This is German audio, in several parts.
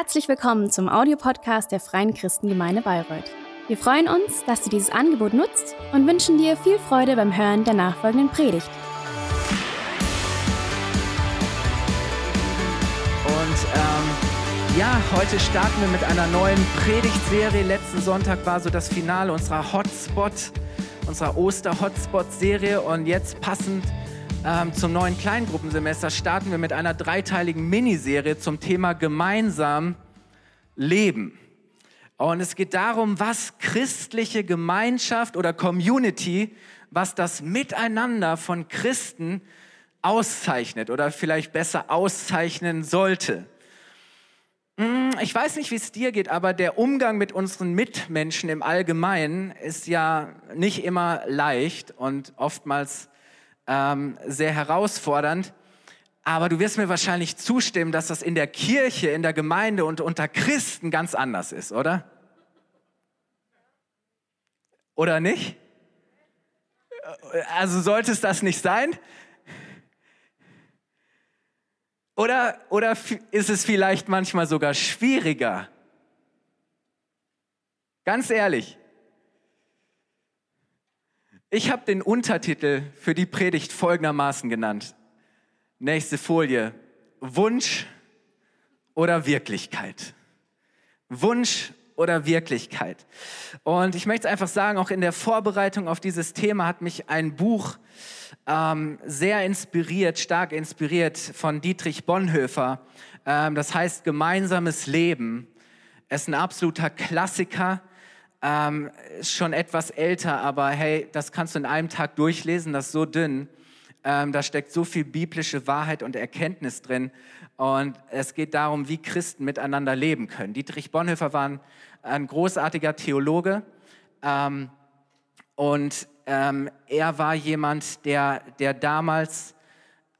Herzlich willkommen zum Audiopodcast der Freien Christengemeinde Bayreuth. Wir freuen uns, dass du dieses Angebot nutzt und wünschen dir viel Freude beim Hören der nachfolgenden Predigt. Und ähm, ja, heute starten wir mit einer neuen Predigtserie. Letzten Sonntag war so das Finale unserer Hotspot, unserer Oster-Hotspot-Serie. Und jetzt passend ähm, zum neuen Kleingruppensemester starten wir mit einer dreiteiligen Miniserie zum Thema gemeinsam leben. Und es geht darum, was christliche Gemeinschaft oder Community, was das Miteinander von Christen auszeichnet oder vielleicht besser auszeichnen sollte. Hm, ich weiß nicht, wie es dir geht, aber der Umgang mit unseren Mitmenschen im Allgemeinen ist ja nicht immer leicht und oftmals ähm, sehr herausfordernd. Aber du wirst mir wahrscheinlich zustimmen, dass das in der Kirche, in der Gemeinde und unter Christen ganz anders ist, oder? Oder nicht? Also sollte es das nicht sein? Oder, oder ist es vielleicht manchmal sogar schwieriger? Ganz ehrlich, ich habe den Untertitel für die Predigt folgendermaßen genannt. Nächste Folie. Wunsch oder Wirklichkeit? Wunsch oder Wirklichkeit? Und ich möchte einfach sagen, auch in der Vorbereitung auf dieses Thema hat mich ein Buch ähm, sehr inspiriert, stark inspiriert von Dietrich Bonhoeffer. Ähm, das heißt Gemeinsames Leben. Es ist ein absoluter Klassiker ähm, ist schon etwas älter, aber hey, das kannst du in einem Tag durchlesen, das ist so dünn. Ähm, da steckt so viel biblische Wahrheit und Erkenntnis drin. Und es geht darum, wie Christen miteinander leben können. Dietrich Bonhoeffer war ein, ein großartiger Theologe. Ähm, und ähm, er war jemand, der, der damals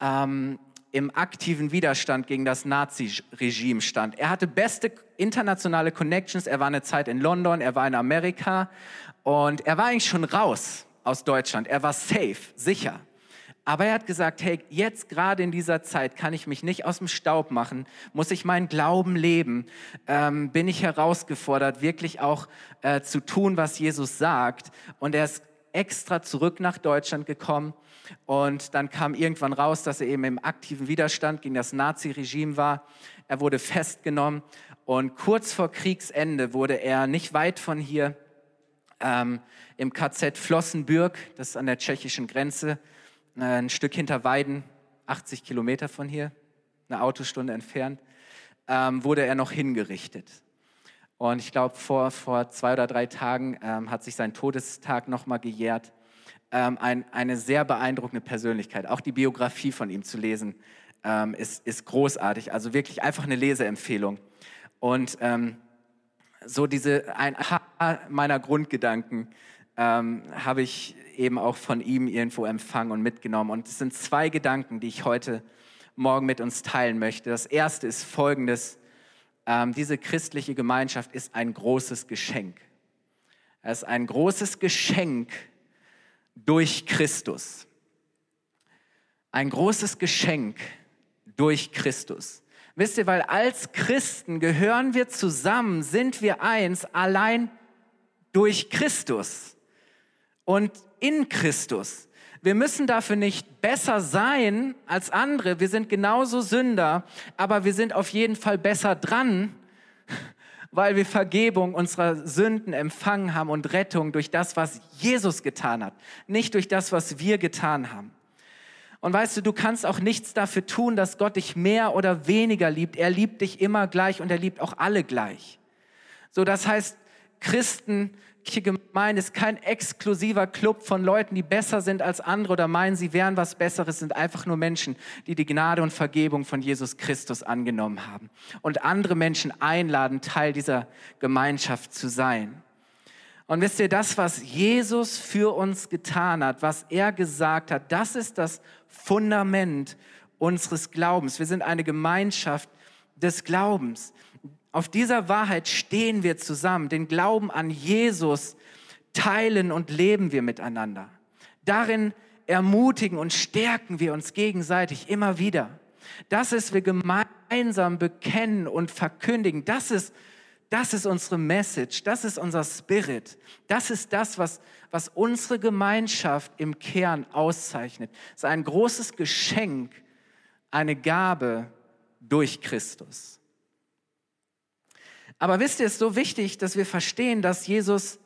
ähm, im aktiven Widerstand gegen das Nazi-Regime stand. Er hatte beste internationale Connections, er war eine Zeit in London, er war in Amerika und er war eigentlich schon raus aus Deutschland. Er war safe, sicher. Aber er hat gesagt, hey, jetzt gerade in dieser Zeit kann ich mich nicht aus dem Staub machen, muss ich meinen Glauben leben, ähm, bin ich herausgefordert, wirklich auch äh, zu tun, was Jesus sagt. Und er ist extra zurück nach Deutschland gekommen und dann kam irgendwann raus, dass er eben im aktiven Widerstand gegen das Nazi-Regime war. Er wurde festgenommen und kurz vor Kriegsende wurde er nicht weit von hier ähm, im KZ Flossenbürg, das ist an der tschechischen Grenze, äh, ein Stück hinter Weiden, 80 Kilometer von hier, eine Autostunde entfernt, ähm, wurde er noch hingerichtet. Und ich glaube, vor, vor zwei oder drei Tagen ähm, hat sich sein Todestag nochmal gejährt ähm, ein, eine sehr beeindruckende Persönlichkeit. Auch die Biografie von ihm zu lesen ähm, ist, ist großartig. Also wirklich einfach eine Leseempfehlung. Und ähm, so diese, ein meiner Grundgedanken ähm, habe ich eben auch von ihm irgendwo empfangen und mitgenommen. Und es sind zwei Gedanken, die ich heute Morgen mit uns teilen möchte. Das erste ist folgendes. Ähm, diese christliche Gemeinschaft ist ein großes Geschenk. Es ist ein großes Geschenk, durch Christus. Ein großes Geschenk durch Christus. Wisst ihr, weil als Christen gehören wir zusammen, sind wir eins, allein durch Christus und in Christus. Wir müssen dafür nicht besser sein als andere. Wir sind genauso Sünder, aber wir sind auf jeden Fall besser dran weil wir Vergebung unserer Sünden empfangen haben und Rettung durch das, was Jesus getan hat, nicht durch das, was wir getan haben. Und weißt du, du kannst auch nichts dafür tun, dass Gott dich mehr oder weniger liebt. Er liebt dich immer gleich und er liebt auch alle gleich. So, das heißt, Christen Gemeinde ist kein exklusiver Club von Leuten, die besser sind als andere oder meinen, sie wären was Besseres, sind einfach nur Menschen, die die Gnade und Vergebung von Jesus Christus angenommen haben und andere Menschen einladen, Teil dieser Gemeinschaft zu sein. Und wisst ihr, das, was Jesus für uns getan hat, was er gesagt hat, das ist das Fundament unseres Glaubens. Wir sind eine Gemeinschaft des Glaubens. Auf dieser Wahrheit stehen wir zusammen. Den Glauben an Jesus teilen und leben wir miteinander. Darin ermutigen und stärken wir uns gegenseitig immer wieder. Das ist, wir gemeinsam bekennen und verkündigen. Das ist, das ist unsere Message, das ist unser Spirit. Das ist das, was, was unsere Gemeinschaft im Kern auszeichnet. Es ist ein großes Geschenk, eine Gabe durch Christus. Aber wisst ihr, es ist so wichtig, dass wir verstehen, dass Jesus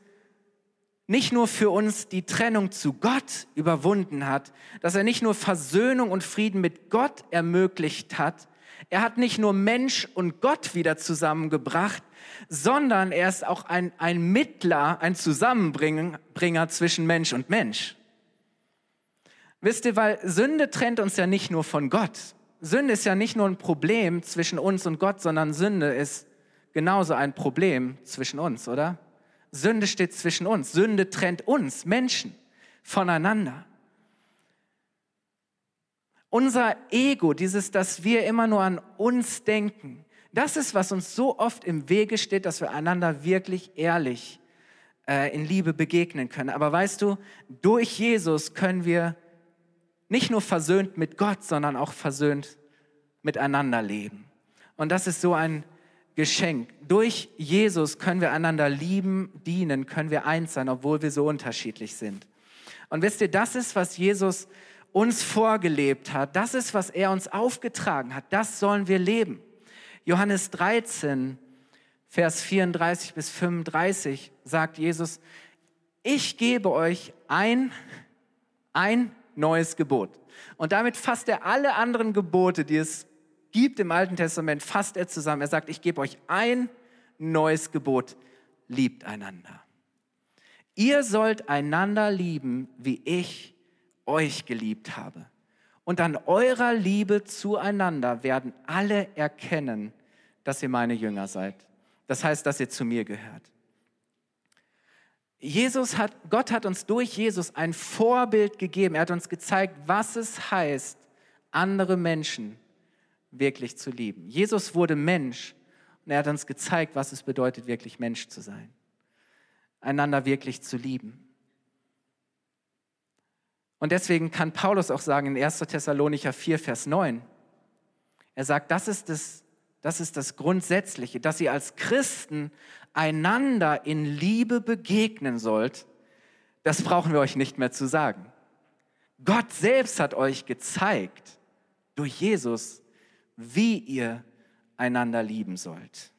nicht nur für uns die Trennung zu Gott überwunden hat, dass er nicht nur Versöhnung und Frieden mit Gott ermöglicht hat, er hat nicht nur Mensch und Gott wieder zusammengebracht, sondern er ist auch ein, ein Mittler, ein Zusammenbringer zwischen Mensch und Mensch. Wisst ihr, weil Sünde trennt uns ja nicht nur von Gott. Sünde ist ja nicht nur ein Problem zwischen uns und Gott, sondern Sünde ist genauso ein Problem zwischen uns, oder? Sünde steht zwischen uns. Sünde trennt uns, Menschen, voneinander. Unser Ego, dieses, dass wir immer nur an uns denken, das ist, was uns so oft im Wege steht, dass wir einander wirklich ehrlich äh, in Liebe begegnen können. Aber weißt du, durch Jesus können wir nicht nur versöhnt mit Gott, sondern auch versöhnt miteinander leben. Und das ist so ein Geschenk. Durch Jesus können wir einander lieben, dienen, können wir eins sein, obwohl wir so unterschiedlich sind. Und wisst ihr, das ist, was Jesus uns vorgelebt hat. Das ist, was er uns aufgetragen hat. Das sollen wir leben. Johannes 13, Vers 34 bis 35 sagt Jesus, ich gebe euch ein, ein neues Gebot. Und damit fasst er alle anderen Gebote, die es gibt im Alten Testament, fasst er zusammen. Er sagt, ich gebe euch ein neues Gebot, liebt einander. Ihr sollt einander lieben, wie ich euch geliebt habe. Und an eurer Liebe zueinander werden alle erkennen, dass ihr meine Jünger seid. Das heißt, dass ihr zu mir gehört. Jesus hat, Gott hat uns durch Jesus ein Vorbild gegeben. Er hat uns gezeigt, was es heißt, andere Menschen wirklich zu lieben. Jesus wurde Mensch und er hat uns gezeigt, was es bedeutet, wirklich Mensch zu sein. Einander wirklich zu lieben. Und deswegen kann Paulus auch sagen in 1. Thessalonicher 4, Vers 9, er sagt, das ist das, das ist das Grundsätzliche, dass ihr als Christen einander in Liebe begegnen sollt. Das brauchen wir euch nicht mehr zu sagen. Gott selbst hat euch gezeigt durch Jesus, wie ihr einander lieben sollt.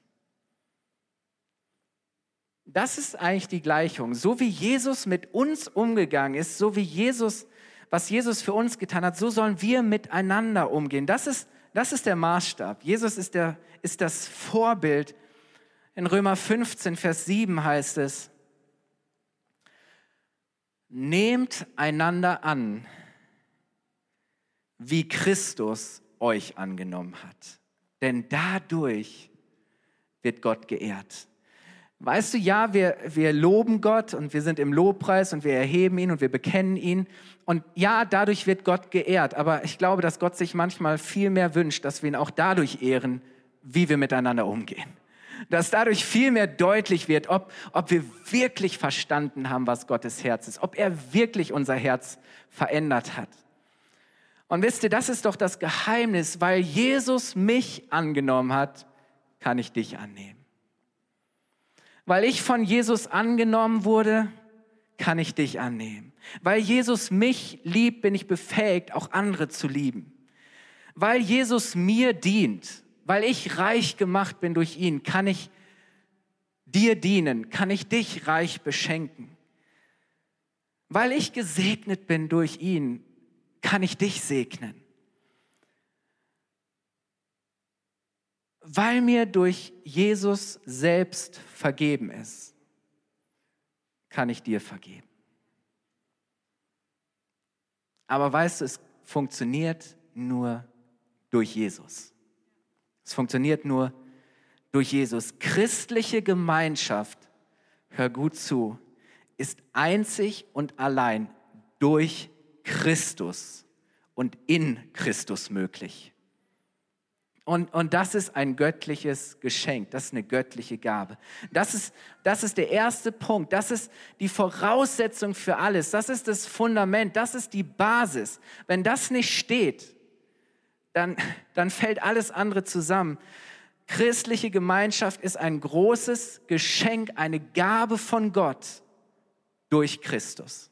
Das ist eigentlich die Gleichung. So wie Jesus mit uns umgegangen ist, so wie Jesus, was Jesus für uns getan hat, so sollen wir miteinander umgehen. Das ist, das ist der Maßstab. Jesus ist, der, ist das Vorbild. In Römer 15, Vers 7 heißt es, nehmt einander an, wie Christus euch angenommen hat. Denn dadurch wird Gott geehrt. Weißt du, ja, wir, wir loben Gott und wir sind im Lobpreis und wir erheben ihn und wir bekennen ihn. Und ja, dadurch wird Gott geehrt. Aber ich glaube, dass Gott sich manchmal viel mehr wünscht, dass wir ihn auch dadurch ehren, wie wir miteinander umgehen. Dass dadurch viel mehr deutlich wird, ob, ob wir wirklich verstanden haben, was Gottes Herz ist, ob er wirklich unser Herz verändert hat. Und wisst ihr, das ist doch das Geheimnis, weil Jesus mich angenommen hat, kann ich dich annehmen. Weil ich von Jesus angenommen wurde, kann ich dich annehmen. Weil Jesus mich liebt, bin ich befähigt, auch andere zu lieben. Weil Jesus mir dient, weil ich reich gemacht bin durch ihn, kann ich dir dienen, kann ich dich reich beschenken. Weil ich gesegnet bin durch ihn, kann ich dich segnen. Weil mir durch Jesus selbst vergeben ist, kann ich dir vergeben. Aber weißt du, es funktioniert nur durch Jesus. Es funktioniert nur durch Jesus. Christliche Gemeinschaft, hör gut zu, ist einzig und allein durch Christus und in Christus möglich. Und, und das ist ein göttliches Geschenk, das ist eine göttliche Gabe. Das ist, das ist der erste Punkt, das ist die Voraussetzung für alles, das ist das Fundament, das ist die Basis. Wenn das nicht steht, dann, dann fällt alles andere zusammen. Christliche Gemeinschaft ist ein großes Geschenk, eine Gabe von Gott durch Christus.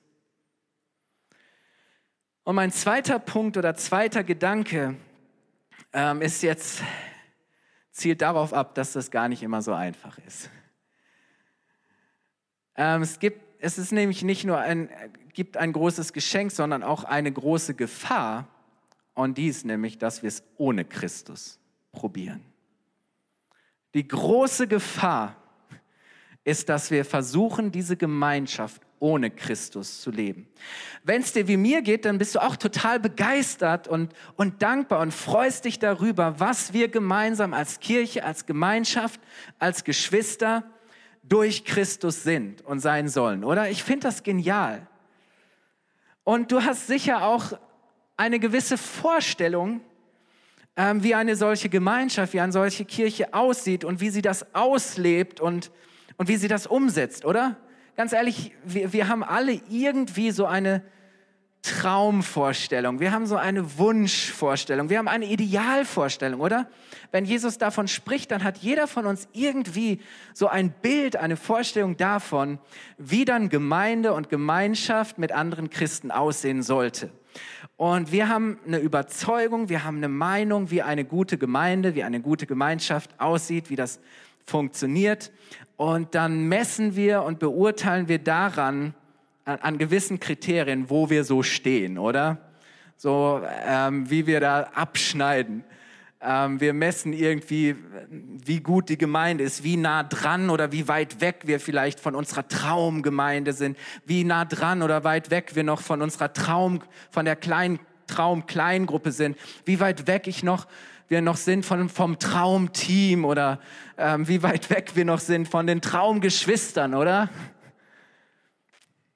Und mein zweiter Punkt oder zweiter Gedanke ähm, ist jetzt, zielt darauf ab, dass das gar nicht immer so einfach ist. Ähm, es, gibt, es ist nämlich nicht nur ein, gibt ein großes Geschenk, sondern auch eine große Gefahr. Und die ist nämlich, dass wir es ohne Christus probieren. Die große Gefahr ist, dass wir versuchen, diese Gemeinschaft ohne Christus zu leben. Wenn es dir wie mir geht, dann bist du auch total begeistert und, und dankbar und freust dich darüber, was wir gemeinsam als Kirche, als Gemeinschaft, als Geschwister durch Christus sind und sein sollen, oder? Ich finde das genial. Und du hast sicher auch eine gewisse Vorstellung, ähm, wie eine solche Gemeinschaft, wie eine solche Kirche aussieht und wie sie das auslebt und, und wie sie das umsetzt, oder? Ganz ehrlich, wir, wir haben alle irgendwie so eine Traumvorstellung, wir haben so eine Wunschvorstellung, wir haben eine Idealvorstellung, oder? Wenn Jesus davon spricht, dann hat jeder von uns irgendwie so ein Bild, eine Vorstellung davon, wie dann Gemeinde und Gemeinschaft mit anderen Christen aussehen sollte. Und wir haben eine Überzeugung, wir haben eine Meinung, wie eine gute Gemeinde, wie eine gute Gemeinschaft aussieht, wie das funktioniert. Und dann messen wir und beurteilen wir daran, an, an gewissen Kriterien, wo wir so stehen, oder? So, ähm, wie wir da abschneiden. Ähm, wir messen irgendwie, wie gut die Gemeinde ist, wie nah dran oder wie weit weg wir vielleicht von unserer Traumgemeinde sind, wie nah dran oder weit weg wir noch von unserer Traum, von der kleinen Traum-Kleingruppe sind, wie weit weg ich noch, wir noch sind von, vom Traumteam oder ähm, wie weit weg wir noch sind von den Traumgeschwistern, oder?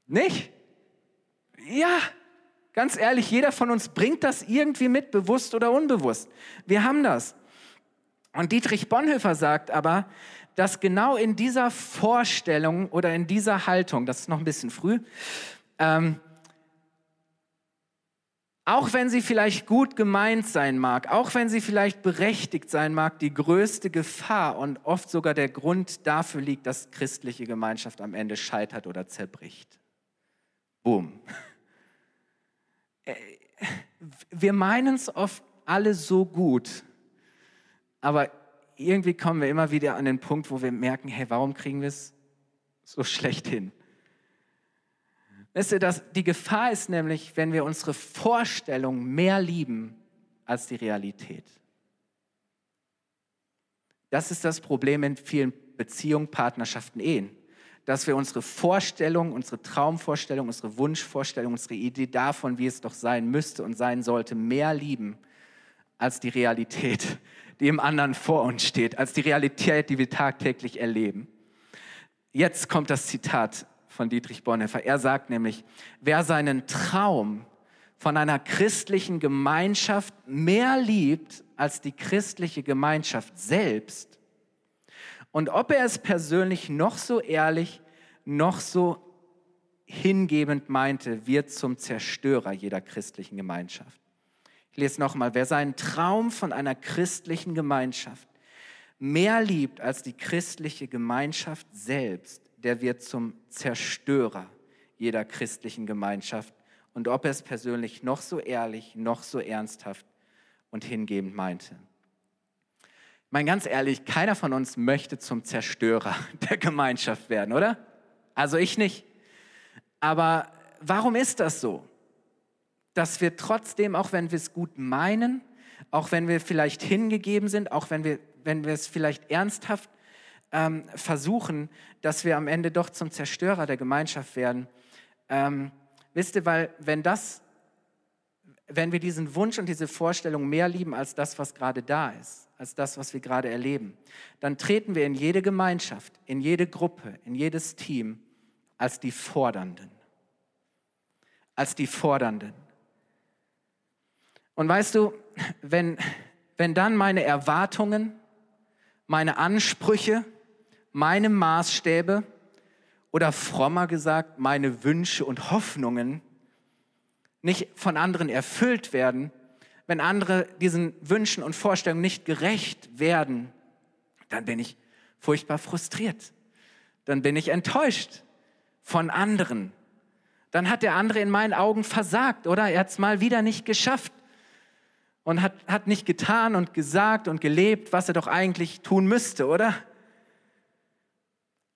Nicht? Ja, ganz ehrlich, jeder von uns bringt das irgendwie mit, bewusst oder unbewusst. Wir haben das. Und Dietrich Bonhoeffer sagt aber, dass genau in dieser Vorstellung oder in dieser Haltung, das ist noch ein bisschen früh, ähm, auch wenn sie vielleicht gut gemeint sein mag, auch wenn sie vielleicht berechtigt sein mag, die größte Gefahr und oft sogar der Grund dafür liegt, dass christliche Gemeinschaft am Ende scheitert oder zerbricht. Boom. Äh, wir meinen es oft alle so gut, aber irgendwie kommen wir immer wieder an den Punkt, wo wir merken, hey, warum kriegen wir es so schlecht hin? Wisst ihr, dass die Gefahr ist nämlich, wenn wir unsere Vorstellung mehr lieben als die Realität. Das ist das Problem in vielen Beziehungen, Partnerschaften, Ehen dass wir unsere Vorstellung, unsere Traumvorstellung, unsere Wunschvorstellung, unsere Idee davon, wie es doch sein müsste und sein sollte, mehr lieben als die Realität, die im anderen vor uns steht, als die Realität, die wir tagtäglich erleben. Jetzt kommt das Zitat von Dietrich Bonhoeffer. Er sagt nämlich, wer seinen Traum von einer christlichen Gemeinschaft mehr liebt als die christliche Gemeinschaft selbst, und ob er es persönlich noch so ehrlich, noch so hingebend meinte, wird zum Zerstörer jeder christlichen Gemeinschaft. Ich lese nochmal, wer seinen Traum von einer christlichen Gemeinschaft mehr liebt als die christliche Gemeinschaft selbst, der wird zum Zerstörer jeder christlichen Gemeinschaft. Und ob er es persönlich noch so ehrlich, noch so ernsthaft und hingebend meinte. Mein ganz ehrlich, keiner von uns möchte zum Zerstörer der Gemeinschaft werden, oder? Also ich nicht. Aber warum ist das so? Dass wir trotzdem, auch wenn wir es gut meinen, auch wenn wir vielleicht hingegeben sind, auch wenn wir, wenn wir es vielleicht ernsthaft ähm, versuchen, dass wir am Ende doch zum Zerstörer der Gemeinschaft werden. Ähm, wisst ihr, weil wenn das, wenn wir diesen Wunsch und diese Vorstellung mehr lieben als das, was gerade da ist, als das, was wir gerade erleben, dann treten wir in jede Gemeinschaft, in jede Gruppe, in jedes Team als die Fordernden. Als die Fordernden. Und weißt du, wenn, wenn dann meine Erwartungen, meine Ansprüche, meine Maßstäbe oder frommer gesagt, meine Wünsche und Hoffnungen nicht von anderen erfüllt werden, wenn andere diesen Wünschen und Vorstellungen nicht gerecht werden, dann bin ich furchtbar frustriert. Dann bin ich enttäuscht von anderen. Dann hat der andere in meinen Augen versagt, oder? Er hat es mal wieder nicht geschafft und hat, hat nicht getan und gesagt und gelebt, was er doch eigentlich tun müsste, oder?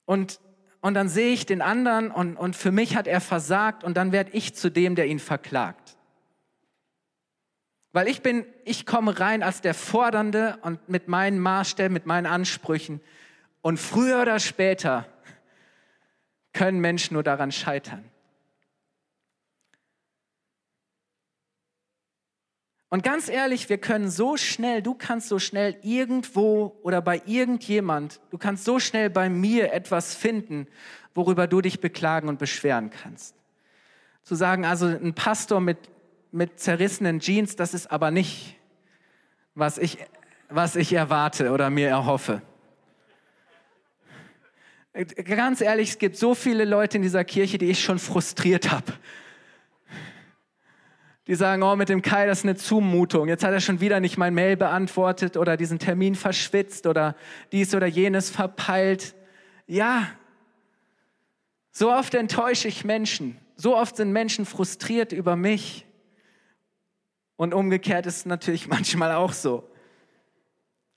Und, und dann sehe ich den anderen und, und für mich hat er versagt und dann werde ich zu dem, der ihn verklagt. Weil ich bin, ich komme rein als der Fordernde und mit meinen Maßstäben, mit meinen Ansprüchen. Und früher oder später können Menschen nur daran scheitern. Und ganz ehrlich, wir können so schnell, du kannst so schnell irgendwo oder bei irgendjemand, du kannst so schnell bei mir etwas finden, worüber du dich beklagen und beschweren kannst. Zu sagen, also ein Pastor mit, mit zerrissenen Jeans, das ist aber nicht, was ich, was ich erwarte oder mir erhoffe. Ganz ehrlich, es gibt so viele Leute in dieser Kirche, die ich schon frustriert habe die sagen, oh, mit dem Kai, das ist eine Zumutung. Jetzt hat er schon wieder nicht mein Mail beantwortet oder diesen Termin verschwitzt oder dies oder jenes verpeilt. Ja, so oft enttäusche ich Menschen. So oft sind Menschen frustriert über mich. Und umgekehrt ist es natürlich manchmal auch so.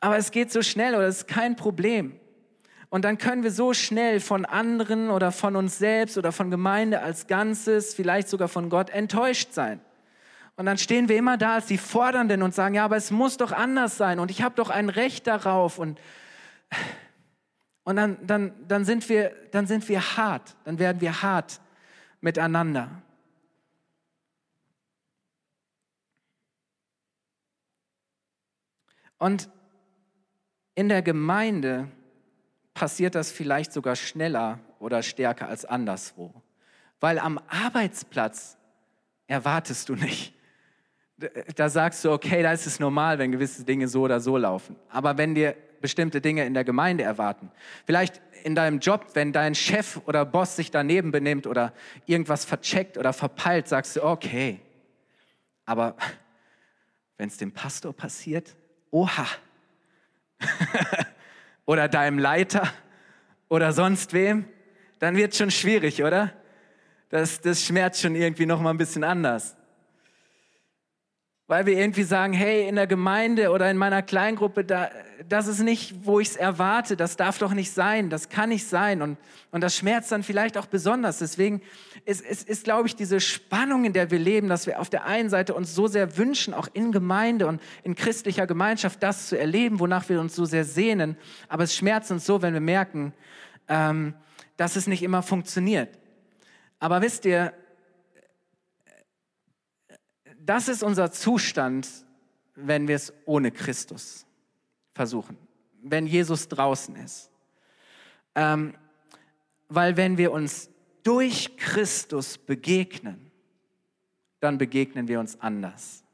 Aber es geht so schnell oder es ist kein Problem. Und dann können wir so schnell von anderen oder von uns selbst oder von Gemeinde als Ganzes, vielleicht sogar von Gott enttäuscht sein. Und dann stehen wir immer da als die Fordernden und sagen, ja, aber es muss doch anders sein und ich habe doch ein Recht darauf. Und, und dann, dann, dann, sind wir, dann sind wir hart, dann werden wir hart miteinander. Und in der Gemeinde passiert das vielleicht sogar schneller oder stärker als anderswo. Weil am Arbeitsplatz erwartest du nicht, da sagst du, okay, da ist es normal, wenn gewisse Dinge so oder so laufen. Aber wenn dir bestimmte Dinge in der Gemeinde erwarten, vielleicht in deinem Job, wenn dein Chef oder Boss sich daneben benimmt oder irgendwas vercheckt oder verpeilt, sagst du, okay. Aber wenn es dem Pastor passiert, oha. oder deinem Leiter oder sonst wem, dann wird es schon schwierig, oder? Das, das schmerzt schon irgendwie noch mal ein bisschen anders weil wir irgendwie sagen, hey, in der Gemeinde oder in meiner Kleingruppe, da, das ist nicht, wo ich es erwarte, das darf doch nicht sein, das kann nicht sein und, und das schmerzt dann vielleicht auch besonders. Deswegen ist, ist, ist, glaube ich, diese Spannung, in der wir leben, dass wir auf der einen Seite uns so sehr wünschen, auch in Gemeinde und in christlicher Gemeinschaft das zu erleben, wonach wir uns so sehr sehnen, aber es schmerzt uns so, wenn wir merken, ähm, dass es nicht immer funktioniert. Aber wisst ihr, das ist unser Zustand, wenn wir es ohne Christus versuchen, wenn Jesus draußen ist. Ähm, weil wenn wir uns durch Christus begegnen, dann begegnen wir uns anders.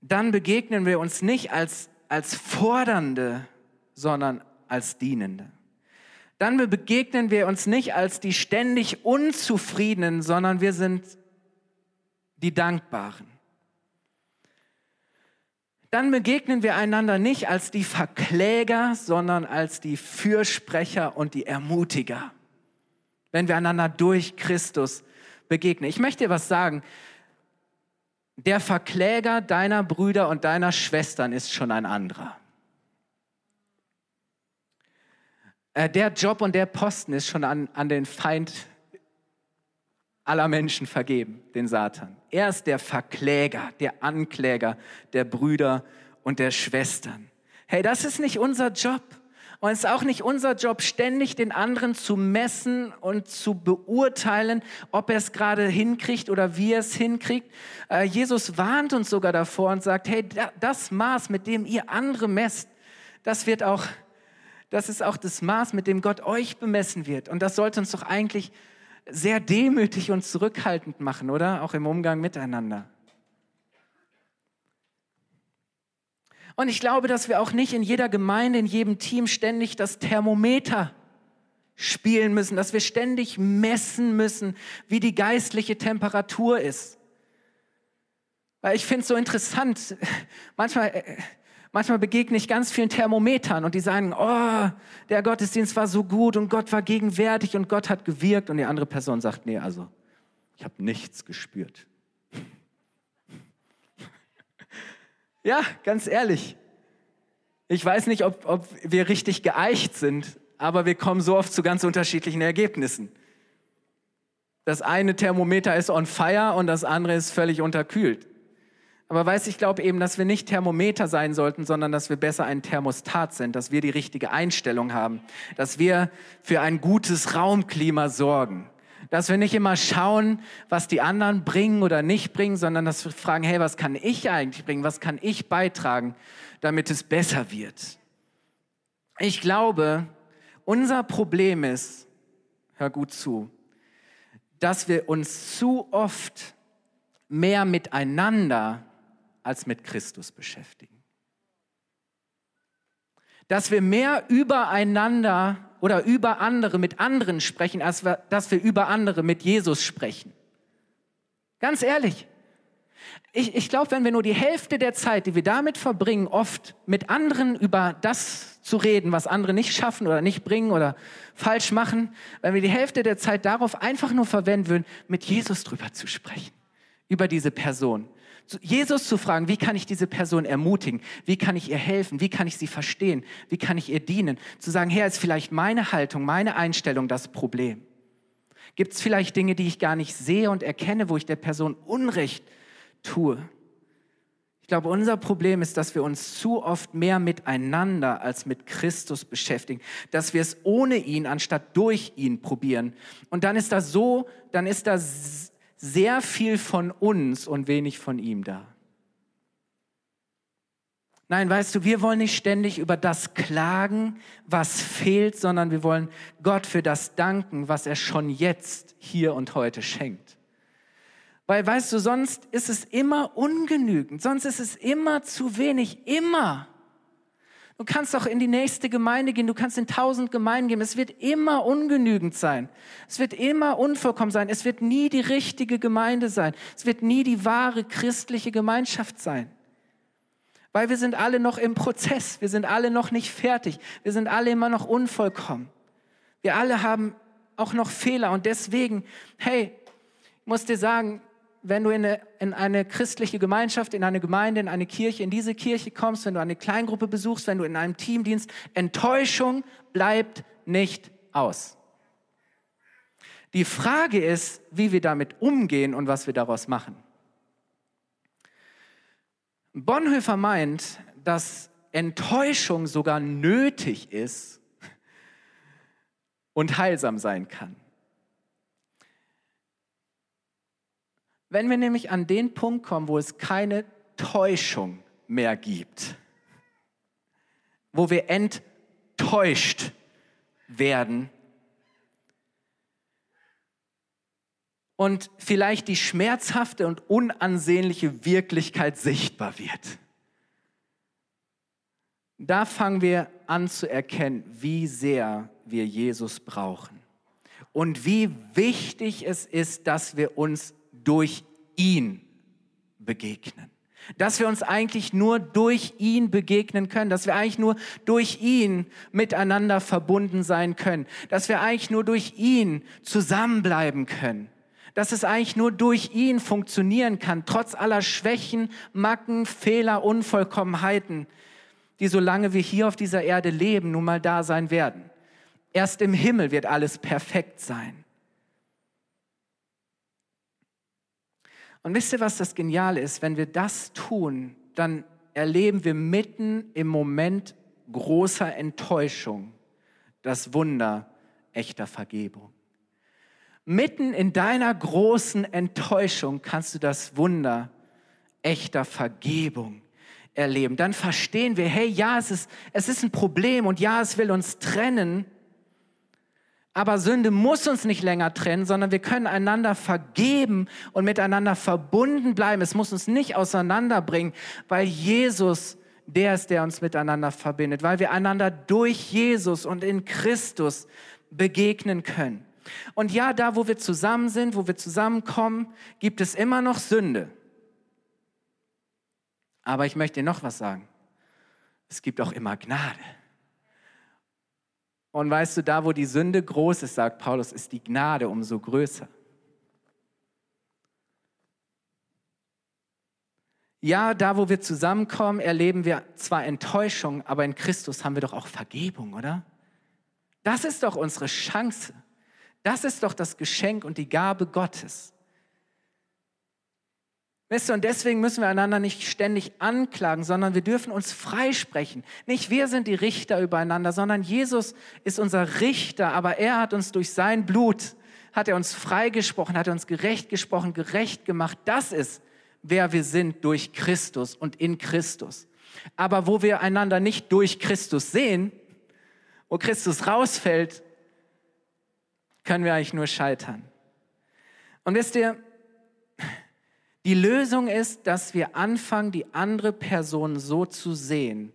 Dann begegnen wir uns nicht als, als Fordernde, sondern als Dienende dann begegnen wir uns nicht als die ständig Unzufriedenen, sondern wir sind die Dankbaren. Dann begegnen wir einander nicht als die Verkläger, sondern als die Fürsprecher und die Ermutiger, wenn wir einander durch Christus begegnen. Ich möchte dir was sagen. Der Verkläger deiner Brüder und deiner Schwestern ist schon ein anderer. Äh, der Job und der Posten ist schon an, an den Feind aller Menschen vergeben, den Satan. Er ist der Verkläger, der Ankläger der Brüder und der Schwestern. Hey, das ist nicht unser Job. Und es ist auch nicht unser Job, ständig den anderen zu messen und zu beurteilen, ob er es gerade hinkriegt oder wie er es hinkriegt. Äh, Jesus warnt uns sogar davor und sagt, hey, das Maß, mit dem ihr andere messt, das wird auch das ist auch das Maß, mit dem Gott euch bemessen wird. Und das sollte uns doch eigentlich sehr demütig und zurückhaltend machen, oder? Auch im Umgang miteinander. Und ich glaube, dass wir auch nicht in jeder Gemeinde, in jedem Team ständig das Thermometer spielen müssen, dass wir ständig messen müssen, wie die geistliche Temperatur ist. Weil ich finde es so interessant. Manchmal, äh, manchmal begegne ich ganz vielen Thermometern und die sagen, oh, der Gottesdienst war so gut und Gott war gegenwärtig und Gott hat gewirkt. Und die andere Person sagt, nee, also ich habe nichts gespürt. ja, ganz ehrlich. Ich weiß nicht, ob, ob wir richtig geeicht sind, aber wir kommen so oft zu ganz unterschiedlichen Ergebnissen. Das eine Thermometer ist on fire und das andere ist völlig unterkühlt. Aber weiß ich glaube eben, dass wir nicht Thermometer sein sollten, sondern dass wir besser ein Thermostat sind, dass wir die richtige Einstellung haben, dass wir für ein gutes Raumklima sorgen, dass wir nicht immer schauen, was die anderen bringen oder nicht bringen, sondern dass wir fragen, hey, was kann ich eigentlich bringen, was kann ich beitragen, damit es besser wird. Ich glaube, unser Problem ist, hör gut zu, dass wir uns zu oft mehr miteinander als mit Christus beschäftigen. Dass wir mehr übereinander oder über andere mit anderen sprechen, als wir, dass wir über andere mit Jesus sprechen. Ganz ehrlich. Ich, ich glaube, wenn wir nur die Hälfte der Zeit, die wir damit verbringen, oft mit anderen über das zu reden, was andere nicht schaffen oder nicht bringen oder falsch machen, wenn wir die Hälfte der Zeit darauf einfach nur verwenden würden, mit Jesus drüber zu sprechen, über diese Person, Jesus zu fragen, wie kann ich diese Person ermutigen? Wie kann ich ihr helfen? Wie kann ich sie verstehen? Wie kann ich ihr dienen? Zu sagen, Herr, ist vielleicht meine Haltung, meine Einstellung das Problem? Gibt es vielleicht Dinge, die ich gar nicht sehe und erkenne, wo ich der Person Unrecht tue? Ich glaube, unser Problem ist, dass wir uns zu oft mehr miteinander als mit Christus beschäftigen, dass wir es ohne ihn anstatt durch ihn probieren. Und dann ist das so, dann ist das sehr viel von uns und wenig von ihm da. Nein, weißt du, wir wollen nicht ständig über das klagen, was fehlt, sondern wir wollen Gott für das danken, was er schon jetzt hier und heute schenkt. Weil, weißt du, sonst ist es immer ungenügend, sonst ist es immer zu wenig, immer. Du kannst auch in die nächste Gemeinde gehen, du kannst in tausend Gemeinden gehen. Es wird immer ungenügend sein. Es wird immer unvollkommen sein. Es wird nie die richtige Gemeinde sein. Es wird nie die wahre christliche Gemeinschaft sein. Weil wir sind alle noch im Prozess. Wir sind alle noch nicht fertig. Wir sind alle immer noch unvollkommen. Wir alle haben auch noch Fehler. Und deswegen, hey, ich muss dir sagen, wenn du in eine, in eine, christliche Gemeinschaft, in eine Gemeinde, in eine Kirche, in diese Kirche kommst, wenn du eine Kleingruppe besuchst, wenn du in einem Team dienst, Enttäuschung bleibt nicht aus. Die Frage ist, wie wir damit umgehen und was wir daraus machen. Bonhoeffer meint, dass Enttäuschung sogar nötig ist und heilsam sein kann. Wenn wir nämlich an den Punkt kommen, wo es keine Täuschung mehr gibt, wo wir enttäuscht werden und vielleicht die schmerzhafte und unansehnliche Wirklichkeit sichtbar wird. Da fangen wir an zu erkennen, wie sehr wir Jesus brauchen und wie wichtig es ist, dass wir uns durch ihn begegnen. Dass wir uns eigentlich nur durch ihn begegnen können, dass wir eigentlich nur durch ihn miteinander verbunden sein können, dass wir eigentlich nur durch ihn zusammenbleiben können, dass es eigentlich nur durch ihn funktionieren kann, trotz aller Schwächen, Macken, Fehler, Unvollkommenheiten, die solange wir hier auf dieser Erde leben, nun mal da sein werden. Erst im Himmel wird alles perfekt sein. Und wisst ihr, was das Geniale ist? Wenn wir das tun, dann erleben wir mitten im Moment großer Enttäuschung das Wunder echter Vergebung. Mitten in deiner großen Enttäuschung kannst du das Wunder echter Vergebung erleben. Dann verstehen wir, hey, ja, es ist, es ist ein Problem und ja, es will uns trennen, aber Sünde muss uns nicht länger trennen, sondern wir können einander vergeben und miteinander verbunden bleiben. Es muss uns nicht auseinanderbringen, weil Jesus der ist, der uns miteinander verbindet, weil wir einander durch Jesus und in Christus begegnen können. Und ja, da, wo wir zusammen sind, wo wir zusammenkommen, gibt es immer noch Sünde. Aber ich möchte dir noch was sagen. Es gibt auch immer Gnade. Und weißt du, da wo die Sünde groß ist, sagt Paulus, ist die Gnade umso größer. Ja, da wo wir zusammenkommen, erleben wir zwar Enttäuschung, aber in Christus haben wir doch auch Vergebung, oder? Das ist doch unsere Chance. Das ist doch das Geschenk und die Gabe Gottes. Weißt du, und deswegen müssen wir einander nicht ständig anklagen, sondern wir dürfen uns freisprechen. Nicht wir sind die Richter übereinander, sondern Jesus ist unser Richter, aber er hat uns durch sein Blut, hat er uns freigesprochen, hat er uns gerecht gesprochen, gerecht gemacht. Das ist, wer wir sind durch Christus und in Christus. Aber wo wir einander nicht durch Christus sehen, wo Christus rausfällt, können wir eigentlich nur scheitern. Und wisst ihr, die Lösung ist, dass wir anfangen, die andere Person so zu sehen,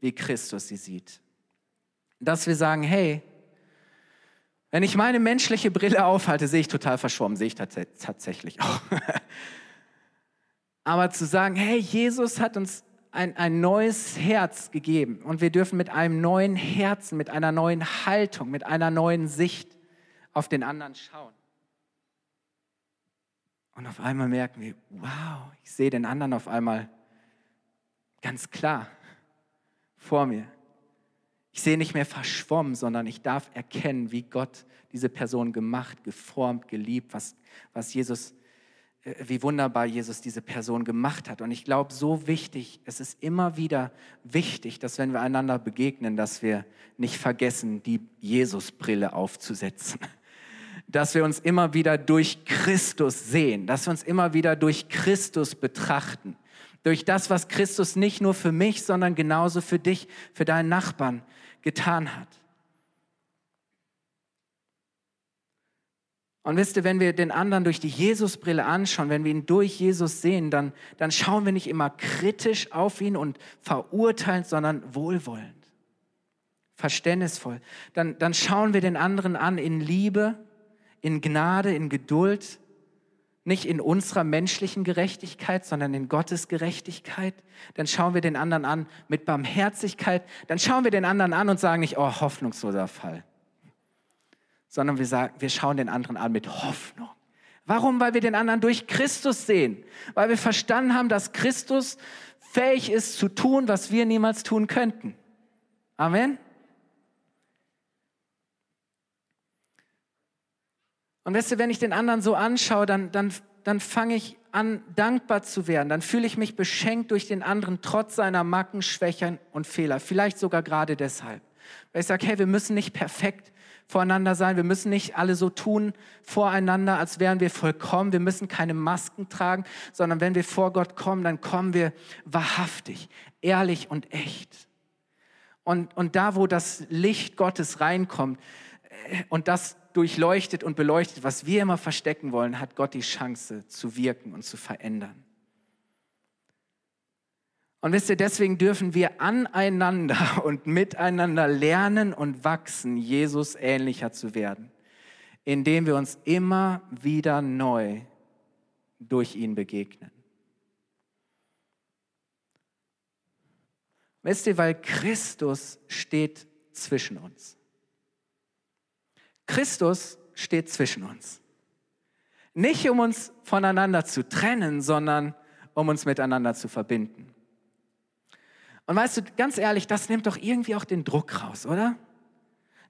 wie Christus sie sieht. Dass wir sagen, hey, wenn ich meine menschliche Brille aufhalte, sehe ich total verschwommen, sehe ich tats tatsächlich auch. Aber zu sagen, hey, Jesus hat uns ein, ein neues Herz gegeben und wir dürfen mit einem neuen Herzen, mit einer neuen Haltung, mit einer neuen Sicht auf den anderen schauen. Und auf einmal merken wir, wow, ich sehe den anderen auf einmal ganz klar vor mir. Ich sehe nicht mehr verschwommen, sondern ich darf erkennen, wie Gott diese Person gemacht, geformt, geliebt, was, was Jesus, äh, wie wunderbar Jesus diese Person gemacht hat. Und ich glaube, so wichtig, es ist immer wieder wichtig, dass wenn wir einander begegnen, dass wir nicht vergessen, die Jesus-Brille aufzusetzen dass wir uns immer wieder durch Christus sehen, dass wir uns immer wieder durch Christus betrachten. Durch das, was Christus nicht nur für mich, sondern genauso für dich, für deinen Nachbarn getan hat. Und wisst ihr, wenn wir den anderen durch die Jesusbrille anschauen, wenn wir ihn durch Jesus sehen, dann, dann schauen wir nicht immer kritisch auf ihn und verurteilend, sondern wohlwollend, verständnisvoll. Dann, dann schauen wir den anderen an in Liebe in Gnade, in Geduld, nicht in unserer menschlichen Gerechtigkeit, sondern in Gottes Gerechtigkeit. Dann schauen wir den anderen an mit Barmherzigkeit. Dann schauen wir den anderen an und sagen nicht, oh, hoffnungsloser Fall, sondern wir, sagen, wir schauen den anderen an mit Hoffnung. Warum? Weil wir den anderen durch Christus sehen. Weil wir verstanden haben, dass Christus fähig ist zu tun, was wir niemals tun könnten. Amen. Und weißt du, wenn ich den anderen so anschaue, dann, dann, dann fange ich an, dankbar zu werden. Dann fühle ich mich beschenkt durch den anderen, trotz seiner Macken, Schwächen und Fehler. Vielleicht sogar gerade deshalb. Weil ich sage, hey, wir müssen nicht perfekt voreinander sein. Wir müssen nicht alle so tun voreinander, als wären wir vollkommen. Wir müssen keine Masken tragen, sondern wenn wir vor Gott kommen, dann kommen wir wahrhaftig, ehrlich und echt. Und, und da, wo das Licht Gottes reinkommt äh, und das durchleuchtet und beleuchtet, was wir immer verstecken wollen, hat Gott die Chance zu wirken und zu verändern. Und wisst ihr, deswegen dürfen wir aneinander und miteinander lernen und wachsen, Jesus ähnlicher zu werden, indem wir uns immer wieder neu durch ihn begegnen. Wisst ihr, weil Christus steht zwischen uns. Christus steht zwischen uns. Nicht um uns voneinander zu trennen, sondern um uns miteinander zu verbinden. Und weißt du, ganz ehrlich, das nimmt doch irgendwie auch den Druck raus, oder?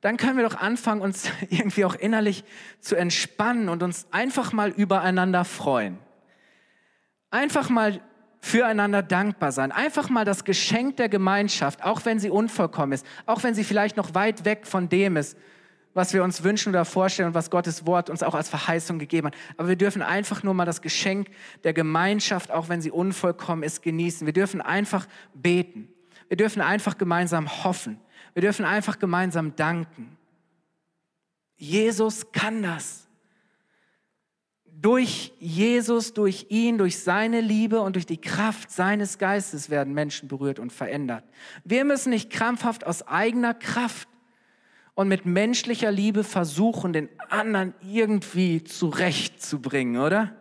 Dann können wir doch anfangen, uns irgendwie auch innerlich zu entspannen und uns einfach mal übereinander freuen. Einfach mal füreinander dankbar sein. Einfach mal das Geschenk der Gemeinschaft, auch wenn sie unvollkommen ist, auch wenn sie vielleicht noch weit weg von dem ist, was wir uns wünschen oder vorstellen und was Gottes Wort uns auch als Verheißung gegeben hat. Aber wir dürfen einfach nur mal das Geschenk der Gemeinschaft, auch wenn sie unvollkommen ist, genießen. Wir dürfen einfach beten. Wir dürfen einfach gemeinsam hoffen. Wir dürfen einfach gemeinsam danken. Jesus kann das. Durch Jesus, durch ihn, durch seine Liebe und durch die Kraft seines Geistes werden Menschen berührt und verändert. Wir müssen nicht krampfhaft aus eigener Kraft und mit menschlicher Liebe versuchen, den anderen irgendwie zurechtzubringen, oder?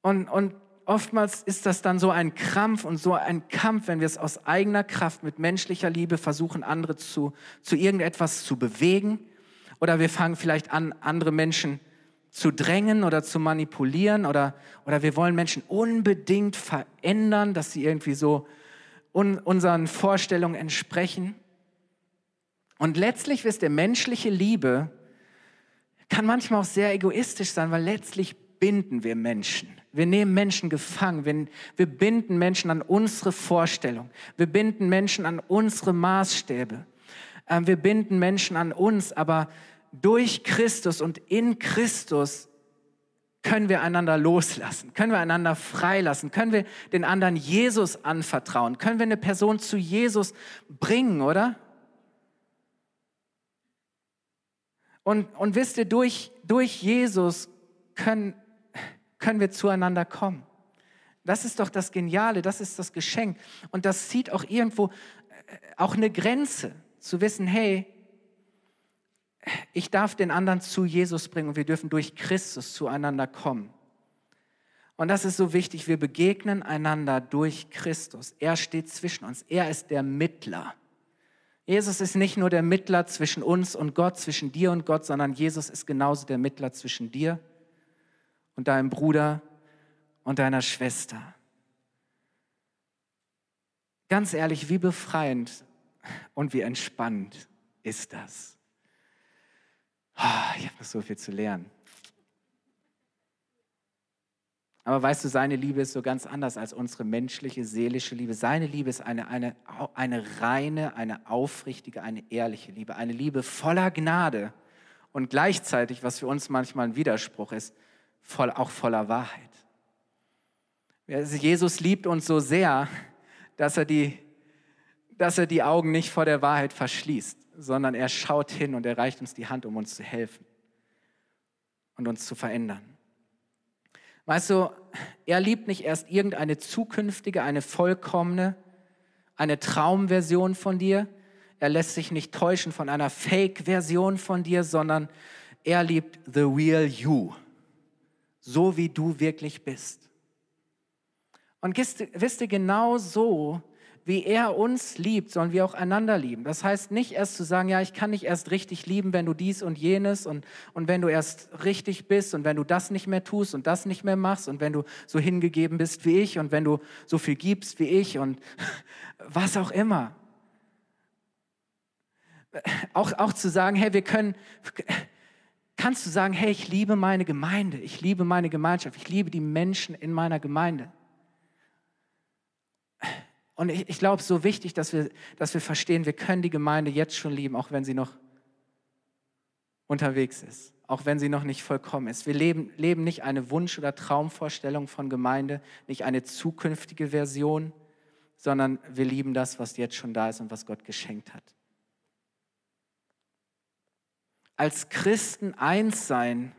Und, und oftmals ist das dann so ein Krampf und so ein Kampf, wenn wir es aus eigener Kraft mit menschlicher Liebe versuchen, andere zu, zu irgendetwas zu bewegen. Oder wir fangen vielleicht an, andere Menschen zu drängen oder zu manipulieren. Oder, oder wir wollen Menschen unbedingt verändern, dass sie irgendwie so un, unseren Vorstellungen entsprechen. Und letztlich, wisst ihr, menschliche Liebe kann manchmal auch sehr egoistisch sein, weil letztlich binden wir Menschen. Wir nehmen Menschen gefangen. Wir, wir binden Menschen an unsere Vorstellung. Wir binden Menschen an unsere Maßstäbe. Ähm, wir binden Menschen an uns, aber durch Christus und in Christus können wir einander loslassen, können wir einander freilassen, können wir den anderen Jesus anvertrauen, können wir eine Person zu Jesus bringen, oder? Und, und wisst ihr, durch, durch Jesus können, können wir zueinander kommen. Das ist doch das Geniale, das ist das Geschenk. Und das zieht auch irgendwo äh, auch eine Grenze, zu wissen, hey, ich darf den anderen zu Jesus bringen und wir dürfen durch Christus zueinander kommen. Und das ist so wichtig, wir begegnen einander durch Christus. Er steht zwischen uns, er ist der Mittler. Jesus ist nicht nur der Mittler zwischen uns und Gott, zwischen dir und Gott, sondern Jesus ist genauso der Mittler zwischen dir und deinem Bruder und deiner Schwester. Ganz ehrlich, wie befreiend und wie entspannend ist das? Oh, ich habe noch so viel zu lernen. Aber weißt du, seine Liebe ist so ganz anders als unsere menschliche, seelische Liebe. Seine Liebe ist eine, eine, eine reine, eine aufrichtige, eine ehrliche Liebe. Eine Liebe voller Gnade und gleichzeitig, was für uns manchmal ein Widerspruch ist, voll, auch voller Wahrheit. Jesus liebt uns so sehr, dass er, die, dass er die Augen nicht vor der Wahrheit verschließt, sondern er schaut hin und er reicht uns die Hand, um uns zu helfen und uns zu verändern. Weißt du, er liebt nicht erst irgendeine zukünftige, eine vollkommene, eine Traumversion von dir. Er lässt sich nicht täuschen von einer Fake-Version von dir, sondern er liebt the real you, so wie du wirklich bist. Und wisst ihr, genau so wie er uns liebt, sollen wir auch einander lieben. Das heißt nicht erst zu sagen, ja, ich kann nicht erst richtig lieben, wenn du dies und jenes und, und wenn du erst richtig bist und wenn du das nicht mehr tust und das nicht mehr machst und wenn du so hingegeben bist wie ich und wenn du so viel gibst wie ich und was auch immer. Auch, auch zu sagen, hey, wir können, kannst du sagen, hey, ich liebe meine Gemeinde, ich liebe meine Gemeinschaft, ich liebe die Menschen in meiner Gemeinde. Und ich, ich glaube, es ist so wichtig, dass wir, dass wir verstehen, wir können die Gemeinde jetzt schon lieben, auch wenn sie noch unterwegs ist, auch wenn sie noch nicht vollkommen ist. Wir leben, leben nicht eine Wunsch- oder Traumvorstellung von Gemeinde, nicht eine zukünftige Version, sondern wir lieben das, was jetzt schon da ist und was Gott geschenkt hat. Als Christen eins sein,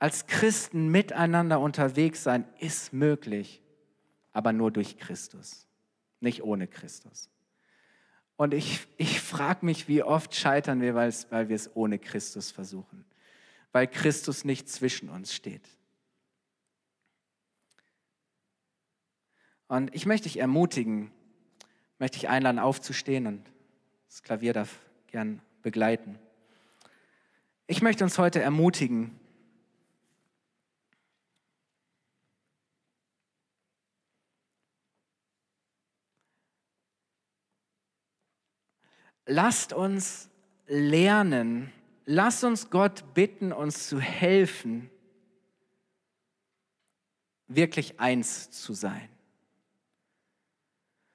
als Christen miteinander unterwegs sein, ist möglich, aber nur durch Christus nicht ohne Christus. Und ich, ich frage mich, wie oft scheitern wir, weil wir es ohne Christus versuchen, weil Christus nicht zwischen uns steht. Und ich möchte dich ermutigen, möchte dich einladen, aufzustehen und das Klavier darf gern begleiten. Ich möchte uns heute ermutigen, lasst uns lernen, lasst uns Gott bitten, uns zu helfen, wirklich eins zu sein.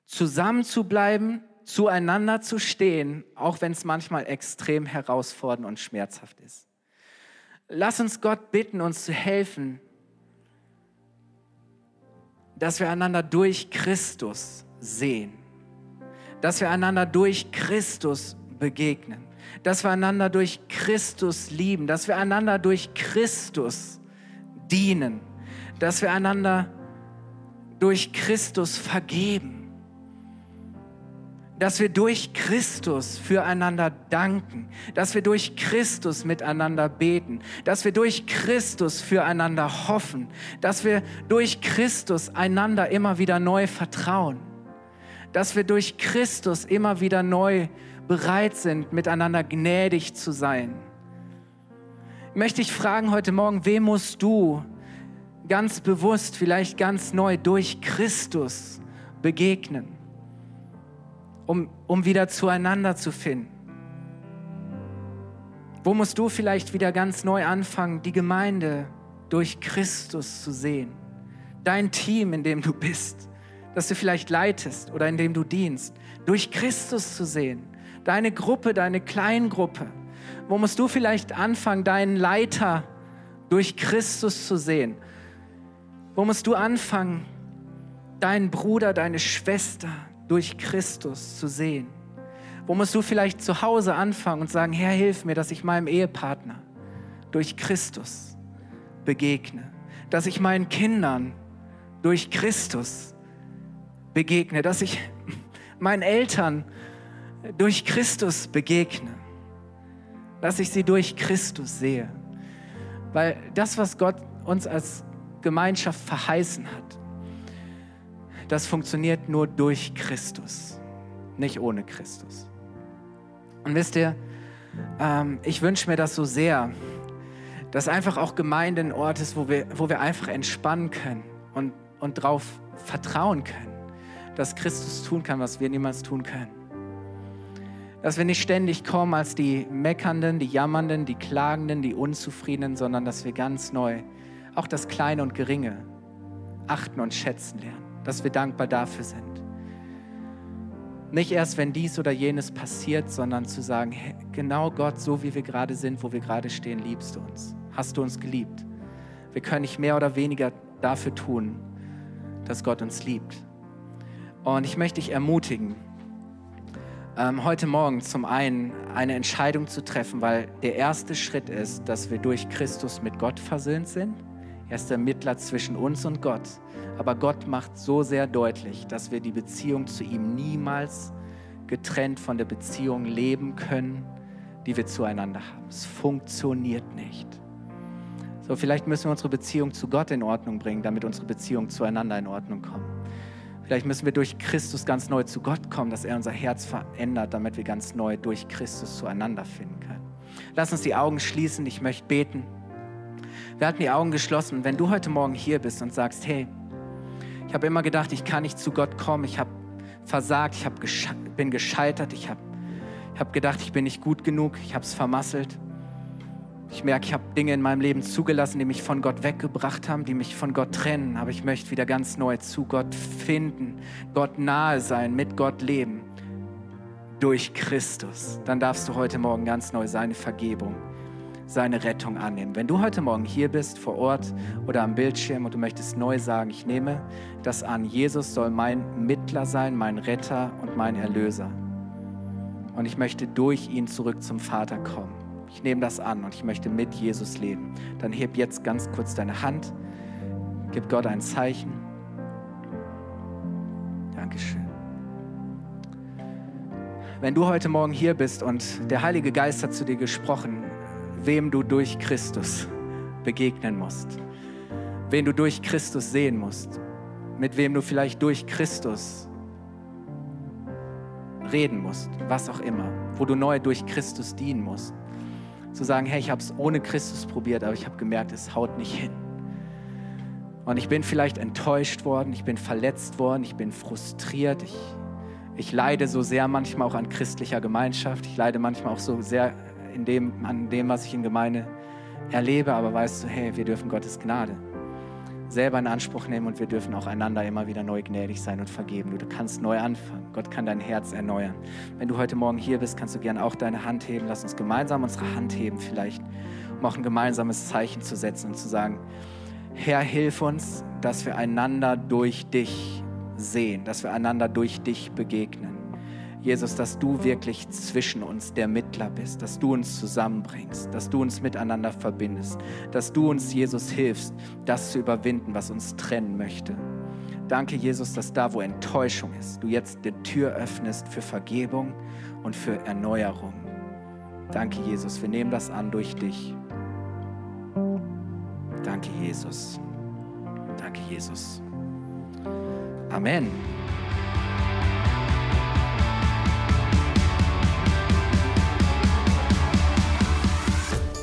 Zusammen zu bleiben, zueinander zu stehen, auch wenn es manchmal extrem herausfordernd und schmerzhaft ist. Lass uns Gott bitten, uns zu helfen, dass wir einander durch Christus sehen dass wir einander durch Christus begegnen, dass wir einander durch Christus lieben, dass wir einander durch Christus dienen, dass wir einander durch Christus vergeben, dass wir durch Christus füreinander danken, dass wir durch Christus miteinander beten, dass wir durch Christus füreinander hoffen, dass wir durch Christus einander immer wieder neu vertrauen, dass wir durch Christus immer wieder neu bereit sind, miteinander gnädig zu sein. Möchte ich fragen heute Morgen, wem musst du ganz bewusst, vielleicht ganz neu durch Christus begegnen? um, um wieder zueinander zu finden? Wo musst du vielleicht wieder ganz neu anfangen, die Gemeinde durch Christus zu sehen? Dein Team, in dem du bist, das du vielleicht leitest oder in dem du dienst, durch Christus zu sehen. Deine Gruppe, deine Kleingruppe. Wo musst du vielleicht anfangen, deinen Leiter durch Christus zu sehen? Wo musst du anfangen, deinen Bruder, deine Schwester, durch Christus zu sehen? Wo musst du vielleicht zu Hause anfangen und sagen, Herr, hilf mir, dass ich meinem Ehepartner durch Christus begegne, dass ich meinen Kindern durch Christus begegne, dass ich meinen Eltern durch Christus begegne, dass ich sie durch Christus sehe. Weil das, was Gott uns als Gemeinschaft verheißen hat, das funktioniert nur durch Christus, nicht ohne Christus. Und wisst ihr, ähm, ich wünsche mir das so sehr, dass einfach auch Gemeinde ein Ort ist, wo wir, wo wir einfach entspannen können und, und darauf vertrauen können, dass Christus tun kann, was wir niemals tun können. Dass wir nicht ständig kommen als die Meckernden, die Jammernden, die Klagenden, die Unzufriedenen, sondern dass wir ganz neu auch das Kleine und Geringe achten und schätzen lernen dass wir dankbar dafür sind. Nicht erst, wenn dies oder jenes passiert, sondern zu sagen, genau Gott, so wie wir gerade sind, wo wir gerade stehen, liebst du uns. Hast du uns geliebt. Wir können nicht mehr oder weniger dafür tun, dass Gott uns liebt. Und ich möchte dich ermutigen, ähm, heute Morgen zum einen eine Entscheidung zu treffen, weil der erste Schritt ist, dass wir durch Christus mit Gott versöhnt sind. Er ist der Mittler zwischen uns und Gott. Aber Gott macht so sehr deutlich, dass wir die Beziehung zu ihm niemals getrennt von der Beziehung leben können, die wir zueinander haben. Es funktioniert nicht. So, vielleicht müssen wir unsere Beziehung zu Gott in Ordnung bringen, damit unsere Beziehung zueinander in Ordnung kommt. Vielleicht müssen wir durch Christus ganz neu zu Gott kommen, dass er unser Herz verändert, damit wir ganz neu durch Christus zueinander finden können. Lass uns die Augen schließen, ich möchte beten. Wir hatten die Augen geschlossen und wenn du heute Morgen hier bist und sagst, hey, ich habe immer gedacht, ich kann nicht zu Gott kommen. Ich habe versagt, ich hab gesche bin gescheitert. Ich habe ich hab gedacht, ich bin nicht gut genug. Ich habe es vermasselt. Ich merke, ich habe Dinge in meinem Leben zugelassen, die mich von Gott weggebracht haben, die mich von Gott trennen. Aber ich möchte wieder ganz neu zu Gott finden, Gott nahe sein, mit Gott leben. Durch Christus. Dann darfst du heute Morgen ganz neu seine Vergebung seine Rettung annehmen. Wenn du heute Morgen hier bist, vor Ort oder am Bildschirm und du möchtest neu sagen, ich nehme das an, Jesus soll mein Mittler sein, mein Retter und mein Erlöser. Und ich möchte durch ihn zurück zum Vater kommen. Ich nehme das an und ich möchte mit Jesus leben. Dann heb jetzt ganz kurz deine Hand, gib Gott ein Zeichen. Dankeschön. Wenn du heute Morgen hier bist und der Heilige Geist hat zu dir gesprochen, wem du durch Christus begegnen musst, wen du durch Christus sehen musst, mit wem du vielleicht durch Christus reden musst, was auch immer, wo du neu durch Christus dienen musst. Zu sagen, hey, ich habe es ohne Christus probiert, aber ich habe gemerkt, es haut nicht hin. Und ich bin vielleicht enttäuscht worden, ich bin verletzt worden, ich bin frustriert, ich, ich leide so sehr manchmal auch an christlicher Gemeinschaft, ich leide manchmal auch so sehr in dem, an dem, was ich in Gemeinde erlebe, aber weißt du, hey, wir dürfen Gottes Gnade selber in Anspruch nehmen und wir dürfen auch einander immer wieder neu gnädig sein und vergeben. Du kannst neu anfangen. Gott kann dein Herz erneuern. Wenn du heute Morgen hier bist, kannst du gerne auch deine Hand heben. Lass uns gemeinsam unsere Hand heben vielleicht, um auch ein gemeinsames Zeichen zu setzen und zu sagen, Herr, hilf uns, dass wir einander durch dich sehen, dass wir einander durch dich begegnen. Jesus, dass du wirklich zwischen uns der Mittler bist, dass du uns zusammenbringst, dass du uns miteinander verbindest, dass du uns, Jesus, hilfst, das zu überwinden, was uns trennen möchte. Danke, Jesus, dass da, wo Enttäuschung ist, du jetzt die Tür öffnest für Vergebung und für Erneuerung. Danke, Jesus. Wir nehmen das an durch dich. Danke, Jesus. Danke, Jesus. Amen.